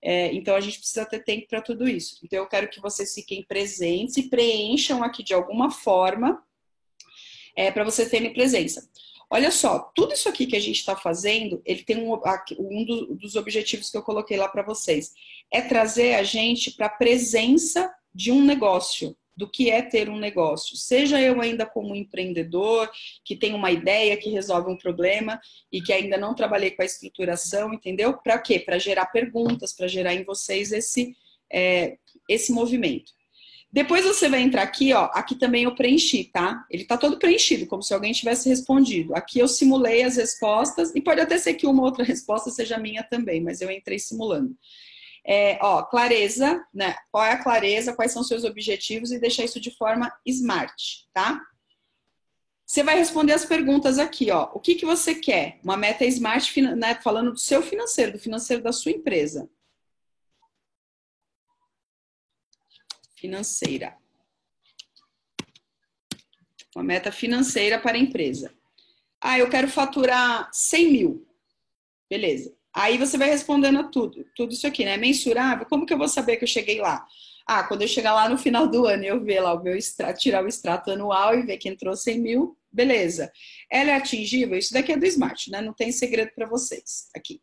É, então a gente precisa ter tempo para tudo isso. Então eu quero que vocês fiquem presentes e preencham aqui de alguma forma é, para você terem presença. Olha só, tudo isso aqui que a gente está fazendo, ele tem um, um dos objetivos que eu coloquei lá para vocês. É trazer a gente para a presença de um negócio, do que é ter um negócio. Seja eu ainda como empreendedor, que tem uma ideia, que resolve um problema e que ainda não trabalhei com a estruturação, entendeu? Para quê? Para gerar perguntas, para gerar em vocês esse, é, esse movimento. Depois você vai entrar aqui, ó. Aqui também eu preenchi, tá? Ele tá todo preenchido, como se alguém tivesse respondido. Aqui eu simulei as respostas, e pode até ser que uma outra resposta seja minha também, mas eu entrei simulando. É, ó, clareza, né? Qual é a clareza, quais são seus objetivos e deixar isso de forma smart, tá? Você vai responder as perguntas aqui, ó. O que, que você quer? Uma meta smart, né? Falando do seu financeiro, do financeiro da sua empresa. Financeira. Uma meta financeira para a empresa. Ah, eu quero faturar 100 mil. Beleza. Aí você vai respondendo a tudo, tudo isso aqui, né? Mensurável, como que eu vou saber que eu cheguei lá? Ah, quando eu chegar lá no final do ano eu ver lá o meu extrato, tirar o extrato anual e ver que entrou 100 mil, beleza. Ela é atingível? Isso daqui é do Smart, né? Não tem segredo para vocês aqui.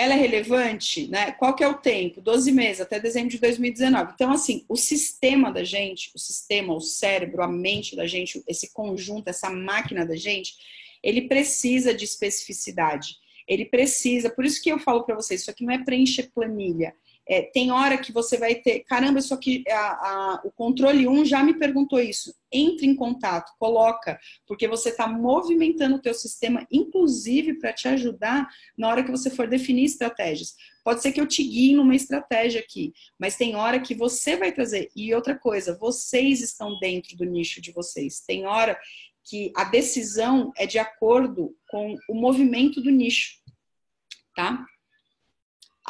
Ela é relevante, né? Qual que é o tempo? 12 meses, até dezembro de 2019. Então, assim, o sistema da gente, o sistema, o cérebro, a mente da gente, esse conjunto, essa máquina da gente, ele precisa de especificidade. Ele precisa, por isso que eu falo para vocês, isso aqui não é preencher planilha, é, tem hora que você vai ter, caramba, isso aqui, a, a, o controle 1 já me perguntou isso. Entre em contato, coloca, porque você está movimentando o teu sistema, inclusive para te ajudar na hora que você for definir estratégias. Pode ser que eu te guie numa estratégia aqui, mas tem hora que você vai trazer. E outra coisa, vocês estão dentro do nicho de vocês. Tem hora que a decisão é de acordo com o movimento do nicho, tá?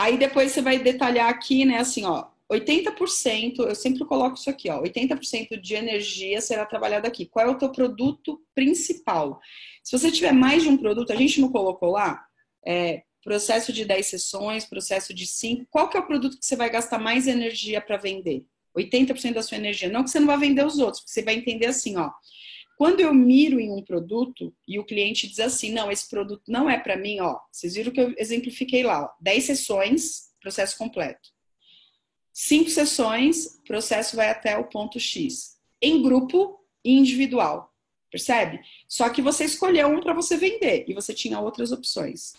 Aí depois você vai detalhar aqui, né, assim, ó, 80%, eu sempre coloco isso aqui, ó, 80% de energia será trabalhada aqui. Qual é o teu produto principal? Se você tiver mais de um produto, a gente não colocou lá, é, processo de 10 sessões, processo de 5, qual que é o produto que você vai gastar mais energia para vender? 80% da sua energia. Não que você não vai vender os outros, porque você vai entender assim, ó, quando eu miro em um produto e o cliente diz assim, não, esse produto não é para mim, ó, vocês viram que eu exemplifiquei lá, ó, 10 sessões, processo completo. 5 sessões, processo vai até o ponto X. Em grupo e individual, percebe? Só que você escolheu um para você vender e você tinha outras opções.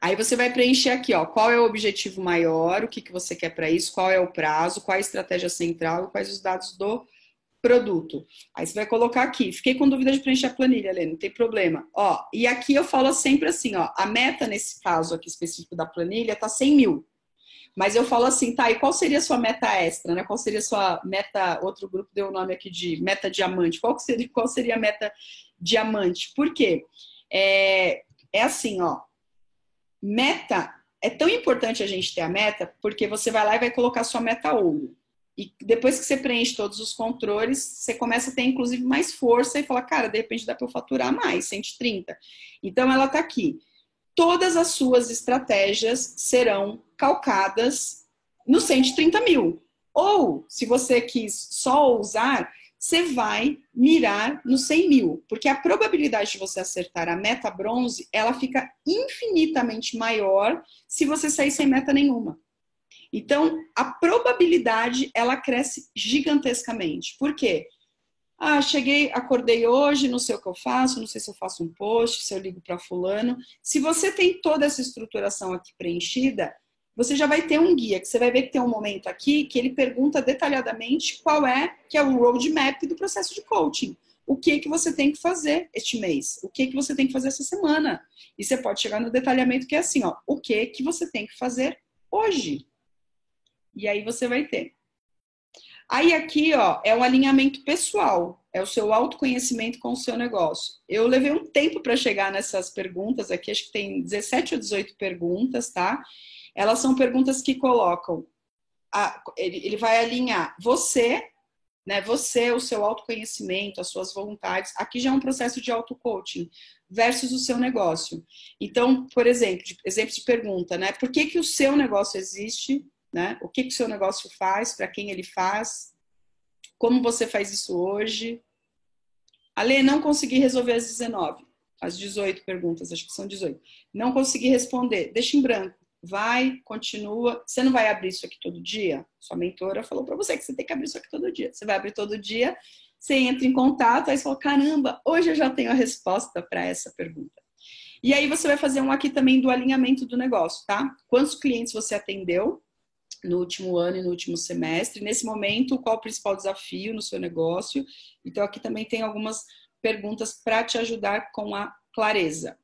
Aí você vai preencher aqui, ó, qual é o objetivo maior, o que, que você quer para isso, qual é o prazo, qual é a estratégia central quais os dados do produto. Aí você vai colocar aqui. Fiquei com dúvida de preencher a planilha, Lê, não tem problema. Ó, e aqui eu falo sempre assim, ó, a meta nesse caso aqui específico da planilha tá 100 mil. Mas eu falo assim, tá, e qual seria a sua meta extra, né? Qual seria a sua meta, outro grupo deu o nome aqui de meta diamante. Qual seria, qual seria a meta diamante? Por quê? É, é assim, ó, meta, é tão importante a gente ter a meta, porque você vai lá e vai colocar sua meta ouro. E depois que você preenche todos os controles, você começa a ter inclusive mais força e fala, cara, de repente dá para eu faturar mais, 130. Então ela está aqui. Todas as suas estratégias serão calcadas no 130 mil. Ou, se você quis só usar, você vai mirar no 100 mil, porque a probabilidade de você acertar a meta bronze, ela fica infinitamente maior se você sair sem meta nenhuma. Então, a probabilidade ela cresce gigantescamente. Por quê? Ah, cheguei, acordei hoje, não sei o que eu faço, não sei se eu faço um post, se eu ligo para fulano. Se você tem toda essa estruturação aqui preenchida, você já vai ter um guia, que você vai ver que tem um momento aqui que ele pergunta detalhadamente qual é que é o roadmap do processo de coaching. O que que você tem que fazer este mês? O que que você tem que fazer essa semana? E você pode chegar no detalhamento que é assim, ó, o que que você tem que fazer hoje? E aí você vai ter. Aí aqui, ó, é um alinhamento pessoal, é o seu autoconhecimento com o seu negócio. Eu levei um tempo para chegar nessas perguntas aqui, acho que tem 17 ou 18 perguntas, tá? Elas são perguntas que colocam, a, ele, ele vai alinhar você, né? Você, o seu autoconhecimento, as suas vontades. Aqui já é um processo de auto-coaching versus o seu negócio. Então, por exemplo, exemplo de pergunta, né? Por que, que o seu negócio existe? Né? O que, que o seu negócio faz, para quem ele faz, como você faz isso hoje. Ale, não consegui resolver as 19, as 18 perguntas, acho que são 18. Não consegui responder, deixa em branco. Vai, continua. Você não vai abrir isso aqui todo dia? Sua mentora falou para você que você tem que abrir isso aqui todo dia. Você vai abrir todo dia, você entra em contato, aí você fala: caramba, hoje eu já tenho a resposta para essa pergunta. E aí você vai fazer um aqui também do alinhamento do negócio, tá? Quantos clientes você atendeu? No último ano e no último semestre. Nesse momento, qual o principal desafio no seu negócio? Então, aqui também tem algumas perguntas para te ajudar com a clareza.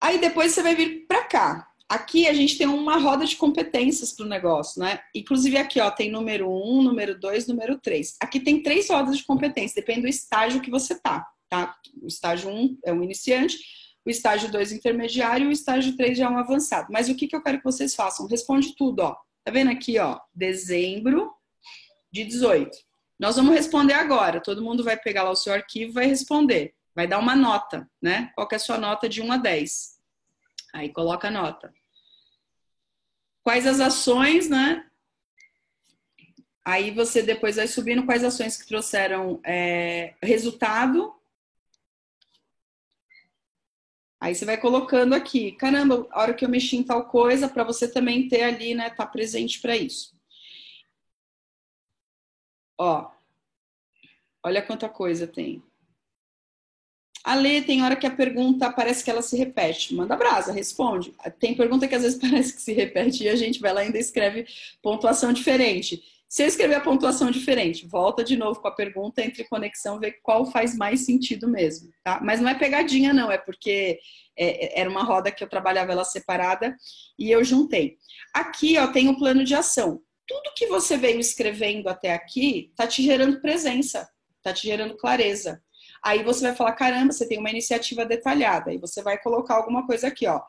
Aí depois você vai vir para cá. Aqui a gente tem uma roda de competências para o negócio, né? Inclusive aqui, ó, tem número um, número dois, número três. Aqui tem três rodas de competências, depende do estágio que você tá, tá? O estágio um é um iniciante, o estágio 2 intermediário e o estágio 3 já é um avançado. Mas o que, que eu quero que vocês façam? Responde tudo, ó. Tá vendo aqui, ó? Dezembro de 18. Nós vamos responder agora. Todo mundo vai pegar lá o seu arquivo e vai responder. Vai dar uma nota, né? Qual é a sua nota de 1 a 10? Aí coloca a nota. Quais as ações, né? Aí você depois vai subindo quais ações que trouxeram é, resultado. Aí você vai colocando aqui, caramba, a hora que eu mexi em tal coisa, para você também ter ali, né, tá presente para isso. Ó, olha quanta coisa tem. A Lê, tem hora que a pergunta parece que ela se repete. Manda brasa, responde. Tem pergunta que às vezes parece que se repete e a gente vai lá e ainda escreve pontuação diferente. Se eu escrever a pontuação diferente, volta de novo com a pergunta entre conexão, ver qual faz mais sentido mesmo, tá? Mas não é pegadinha, não, é porque é, era uma roda que eu trabalhava ela separada e eu juntei. Aqui, ó, tem o plano de ação. Tudo que você veio escrevendo até aqui tá te gerando presença, tá te gerando clareza. Aí você vai falar, caramba, você tem uma iniciativa detalhada. Aí você vai colocar alguma coisa aqui, ó.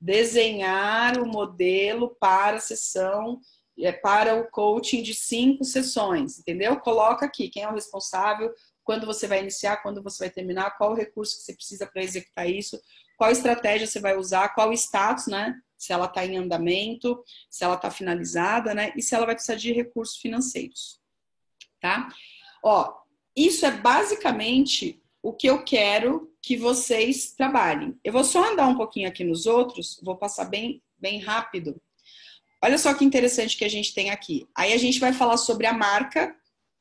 Desenhar o modelo para a sessão, é, para o coaching de cinco sessões, entendeu? Coloca aqui quem é o responsável, quando você vai iniciar, quando você vai terminar, qual o recurso que você precisa para executar isso, qual estratégia você vai usar, qual status, né? Se ela está em andamento, se ela está finalizada, né? E se ela vai precisar de recursos financeiros, tá? Ó, isso é basicamente o que eu quero que vocês trabalhem. Eu vou só andar um pouquinho aqui nos outros, vou passar bem, bem rápido. Olha só que interessante que a gente tem aqui. Aí a gente vai falar sobre a marca.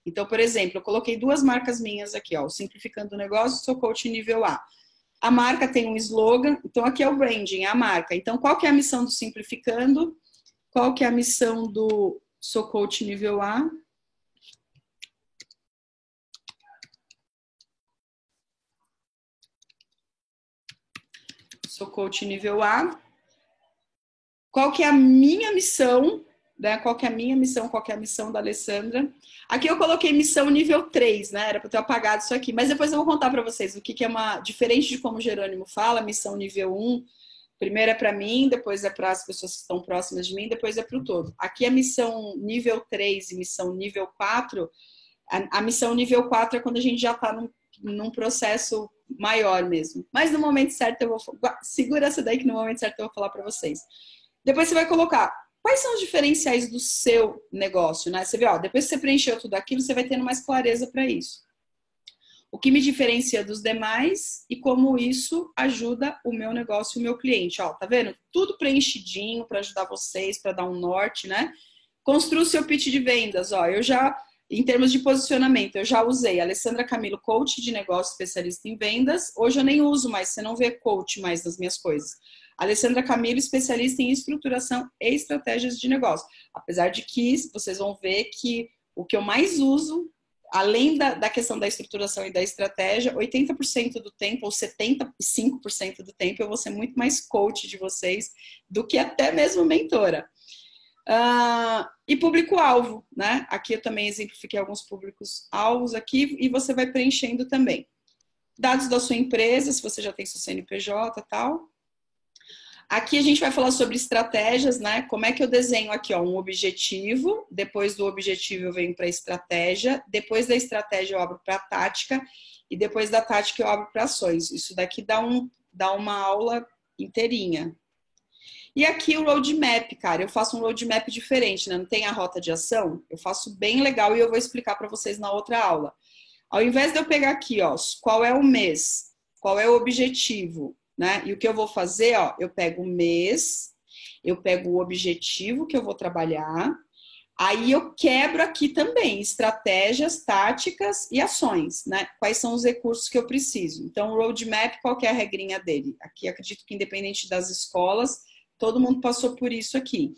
Então, por exemplo, eu coloquei duas marcas minhas aqui, ó, Simplificando o Negócio, sou coach nível A. A marca tem um slogan, então aqui é o branding, é a marca. Então, qual que é a missão do Simplificando? Qual que é a missão do Sou Coach Nível A? sou coach nível A. Qual que é a minha missão, né? Qual que é a minha missão, qual que é a missão da Alessandra? Aqui eu coloquei missão nível 3, né? Era para ter apagado isso aqui, mas depois eu vou contar para vocês o que, que é uma diferente de como o Jerônimo fala, missão nível 1. Primeiro é para mim, depois é para as pessoas que estão próximas de mim, depois é para o todo. Aqui a missão nível 3 e missão nível 4, a, a missão nível 4 é quando a gente já está num, num processo maior mesmo. Mas no momento certo eu vou. Segura essa daí que no momento certo eu vou falar para vocês. Depois você vai colocar quais são os diferenciais do seu negócio, né? Você vê, ó, depois que você preencheu tudo aquilo, você vai tendo mais clareza para isso. O que me diferencia dos demais e como isso ajuda o meu negócio e o meu cliente. Ó, tá vendo? Tudo preenchidinho para ajudar vocês, para dar um norte, né? Construa o seu pitch de vendas. Ó, eu já em termos de posicionamento, eu já usei Alessandra Camilo, coach de negócio, especialista em vendas. Hoje eu nem uso mais, você não vê coach mais nas minhas coisas. Alessandra Camilo, especialista em estruturação e estratégias de negócio. Apesar de que vocês vão ver que o que eu mais uso, além da, da questão da estruturação e da estratégia, 80% do tempo, ou 75% do tempo, eu vou ser muito mais coach de vocês do que até mesmo mentora. Uh, e público-alvo, né? Aqui eu também exemplifiquei alguns públicos-alvos aqui e você vai preenchendo também. Dados da sua empresa, se você já tem seu CNPJ tal. Aqui a gente vai falar sobre estratégias, né? Como é que eu desenho aqui, ó, um objetivo, depois do objetivo eu venho para a estratégia, depois da estratégia eu abro para a tática e depois da tática eu abro para ações. Isso daqui dá, um, dá uma aula inteirinha, e aqui o roadmap, cara, eu faço um roadmap diferente, né? Não tem a rota de ação, eu faço bem legal e eu vou explicar para vocês na outra aula. Ao invés de eu pegar aqui, ó, qual é o mês, qual é o objetivo, né? E o que eu vou fazer, ó, eu pego o mês, eu pego o objetivo que eu vou trabalhar, aí eu quebro aqui também estratégias, táticas e ações, né? Quais são os recursos que eu preciso. Então, o roadmap, qual que é a regrinha dele? Aqui acredito que independente das escolas, Todo mundo passou por isso aqui.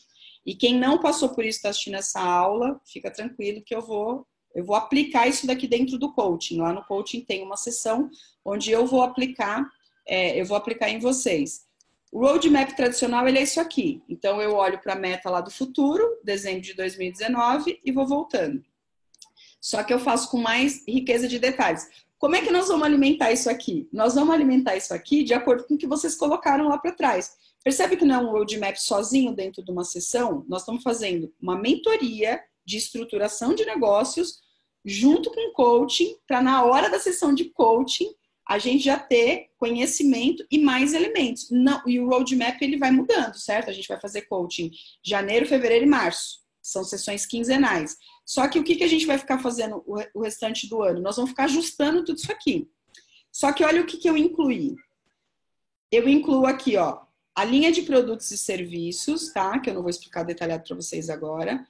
E quem não passou por isso está assistindo essa aula, fica tranquilo que eu vou eu vou aplicar isso daqui dentro do coaching. Lá no coaching tem uma sessão onde eu vou aplicar, é, eu vou aplicar em vocês. O roadmap tradicional ele é isso aqui. Então eu olho para a meta lá do futuro, dezembro de 2019, e vou voltando. Só que eu faço com mais riqueza de detalhes. Como é que nós vamos alimentar isso aqui? Nós vamos alimentar isso aqui de acordo com o que vocês colocaram lá para trás. Percebe que não é um roadmap sozinho dentro de uma sessão? Nós estamos fazendo uma mentoria de estruturação de negócios junto com coaching, para na hora da sessão de coaching a gente já ter conhecimento e mais elementos. Não, e o roadmap ele vai mudando, certo? A gente vai fazer coaching janeiro, fevereiro e março. São sessões quinzenais. Só que o que, que a gente vai ficar fazendo o restante do ano? Nós vamos ficar ajustando tudo isso aqui. Só que olha o que, que eu incluí. Eu incluo aqui, ó, a linha de produtos e serviços, tá? Que eu não vou explicar detalhado para vocês agora.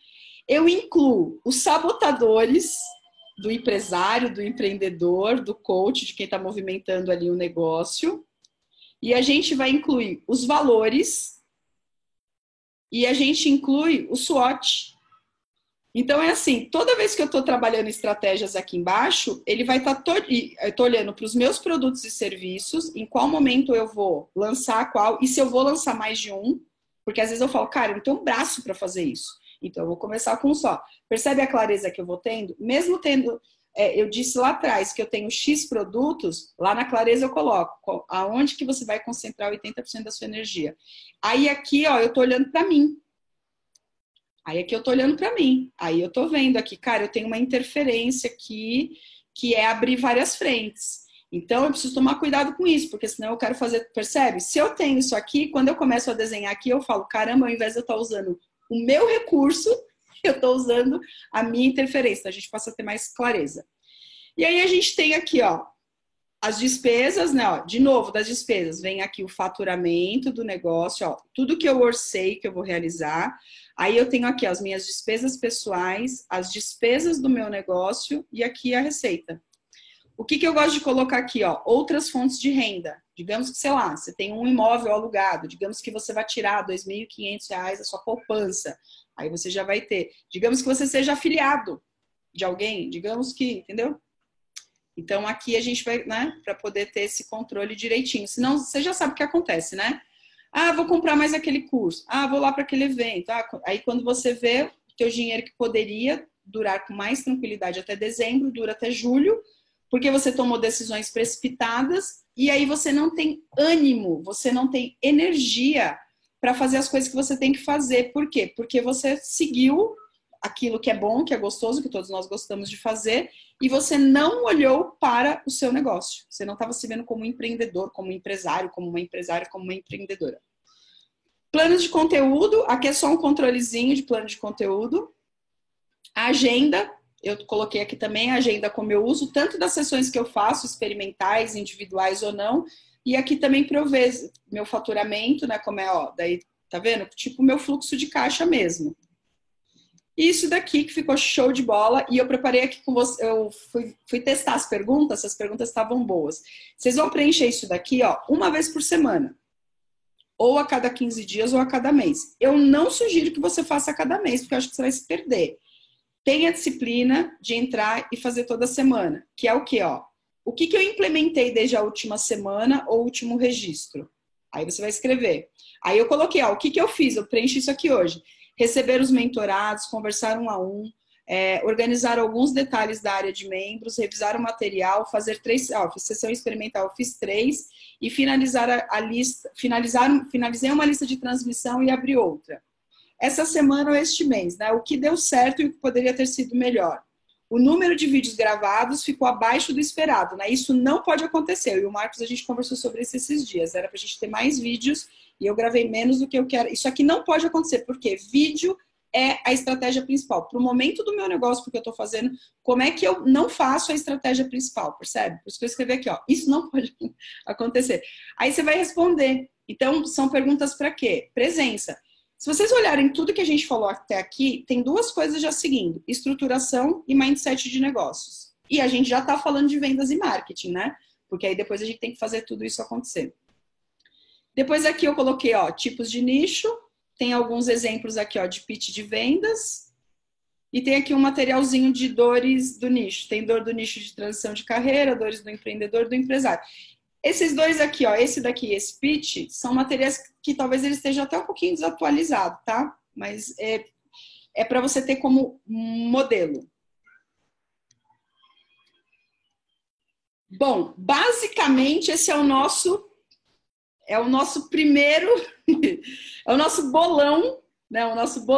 Eu incluo os sabotadores do empresário, do empreendedor, do coach, de quem está movimentando ali o negócio. E a gente vai incluir os valores e a gente inclui o SWOT. Então é assim, toda vez que eu estou trabalhando estratégias aqui embaixo, ele vai estar tá estou olhando para os meus produtos e serviços, em qual momento eu vou lançar qual, e se eu vou lançar mais de um, porque às vezes eu falo, cara, eu tenho um braço para fazer isso. Então, eu vou começar com um só. Percebe a clareza que eu vou tendo? Mesmo tendo, é, eu disse lá atrás que eu tenho X produtos, lá na clareza eu coloco aonde que você vai concentrar 80% da sua energia. Aí aqui, ó, eu tô olhando para mim. Aí aqui eu tô olhando para mim. Aí eu tô vendo aqui, cara, eu tenho uma interferência aqui que é abrir várias frentes. Então eu preciso tomar cuidado com isso, porque senão eu quero fazer, percebe? Se eu tenho isso aqui, quando eu começo a desenhar aqui, eu falo, caramba, ao invés de eu estar usando o meu recurso, eu estou usando a minha interferência. A gente possa ter mais clareza. E aí a gente tem aqui, ó, as despesas, né? Ó, de novo, das despesas, vem aqui o faturamento do negócio, ó, tudo que eu orcei que eu vou realizar. Aí eu tenho aqui as minhas despesas pessoais, as despesas do meu negócio e aqui a receita. O que, que eu gosto de colocar aqui, ó? Outras fontes de renda. Digamos que, sei lá, você tem um imóvel alugado, digamos que você vai tirar R$ 2.500 da sua poupança, aí você já vai ter. Digamos que você seja afiliado de alguém, digamos que, entendeu? Então aqui a gente vai, né, para poder ter esse controle direitinho. Senão você já sabe o que acontece, né? Ah, vou comprar mais aquele curso. Ah, vou lá para aquele evento. Ah, aí quando você vê o teu dinheiro que poderia durar com mais tranquilidade até dezembro, dura até julho, porque você tomou decisões precipitadas e aí você não tem ânimo, você não tem energia para fazer as coisas que você tem que fazer. Por quê? Porque você seguiu aquilo que é bom, que é gostoso, que todos nós gostamos de fazer, e você não olhou para o seu negócio. Você não estava se vendo como empreendedor, como empresário, como uma empresária, como uma empreendedora. Planos de conteúdo, aqui é só um controlezinho de plano de conteúdo. A agenda, eu coloquei aqui também a agenda como eu uso, tanto das sessões que eu faço, experimentais, individuais ou não, e aqui também para eu ver meu faturamento, né? Como é, ó, daí, tá vendo? Tipo meu fluxo de caixa mesmo. Isso daqui que ficou show de bola e eu preparei aqui com você, eu fui, fui testar as perguntas, as perguntas estavam boas. Vocês vão preencher isso daqui, ó, uma vez por semana. Ou a cada 15 dias ou a cada mês. Eu não sugiro que você faça a cada mês, porque eu acho que você vai se perder tem a disciplina de entrar e fazer toda semana, que é o que, ó? O que, que eu implementei desde a última semana ou último registro? Aí você vai escrever. Aí eu coloquei, ó, o que, que eu fiz? Eu preenchi isso aqui hoje. Receber os mentorados, conversar um a um, é, organizar alguns detalhes da área de membros, revisar o material, fazer três, ó, fiz sessão experimental, fiz três, e finalizar a, a lista, finalizar, finalizei uma lista de transmissão e abri outra essa semana ou este mês, né? O que deu certo e o que poderia ter sido melhor. O número de vídeos gravados ficou abaixo do esperado, né? Isso não pode acontecer. E o Marcos, a gente conversou sobre isso esses dias. Era para a gente ter mais vídeos e eu gravei menos do que eu quero. Isso aqui não pode acontecer, porque vídeo é a estratégia principal. Para o momento do meu negócio, porque eu estou fazendo, como é que eu não faço a estratégia principal, percebe? Por isso que eu escrevi aqui, ó. Isso não pode acontecer. Aí você vai responder. Então, são perguntas para quê? Presença. Se vocês olharem tudo que a gente falou até aqui, tem duas coisas já seguindo: estruturação e mindset de negócios. E a gente já está falando de vendas e marketing, né? Porque aí depois a gente tem que fazer tudo isso acontecer. Depois aqui eu coloquei, ó, tipos de nicho. Tem alguns exemplos aqui, ó, de pitch de vendas. E tem aqui um materialzinho de dores do nicho. Tem dor do nicho de transição de carreira, dores do empreendedor, do empresário. Esses dois aqui, ó, esse daqui e esse pitch, são materiais que talvez ele esteja até um pouquinho desatualizado, tá? Mas é, é para você ter como modelo. Bom, basicamente esse é o nosso é o nosso primeiro é o nosso bolão, né? O nosso bolão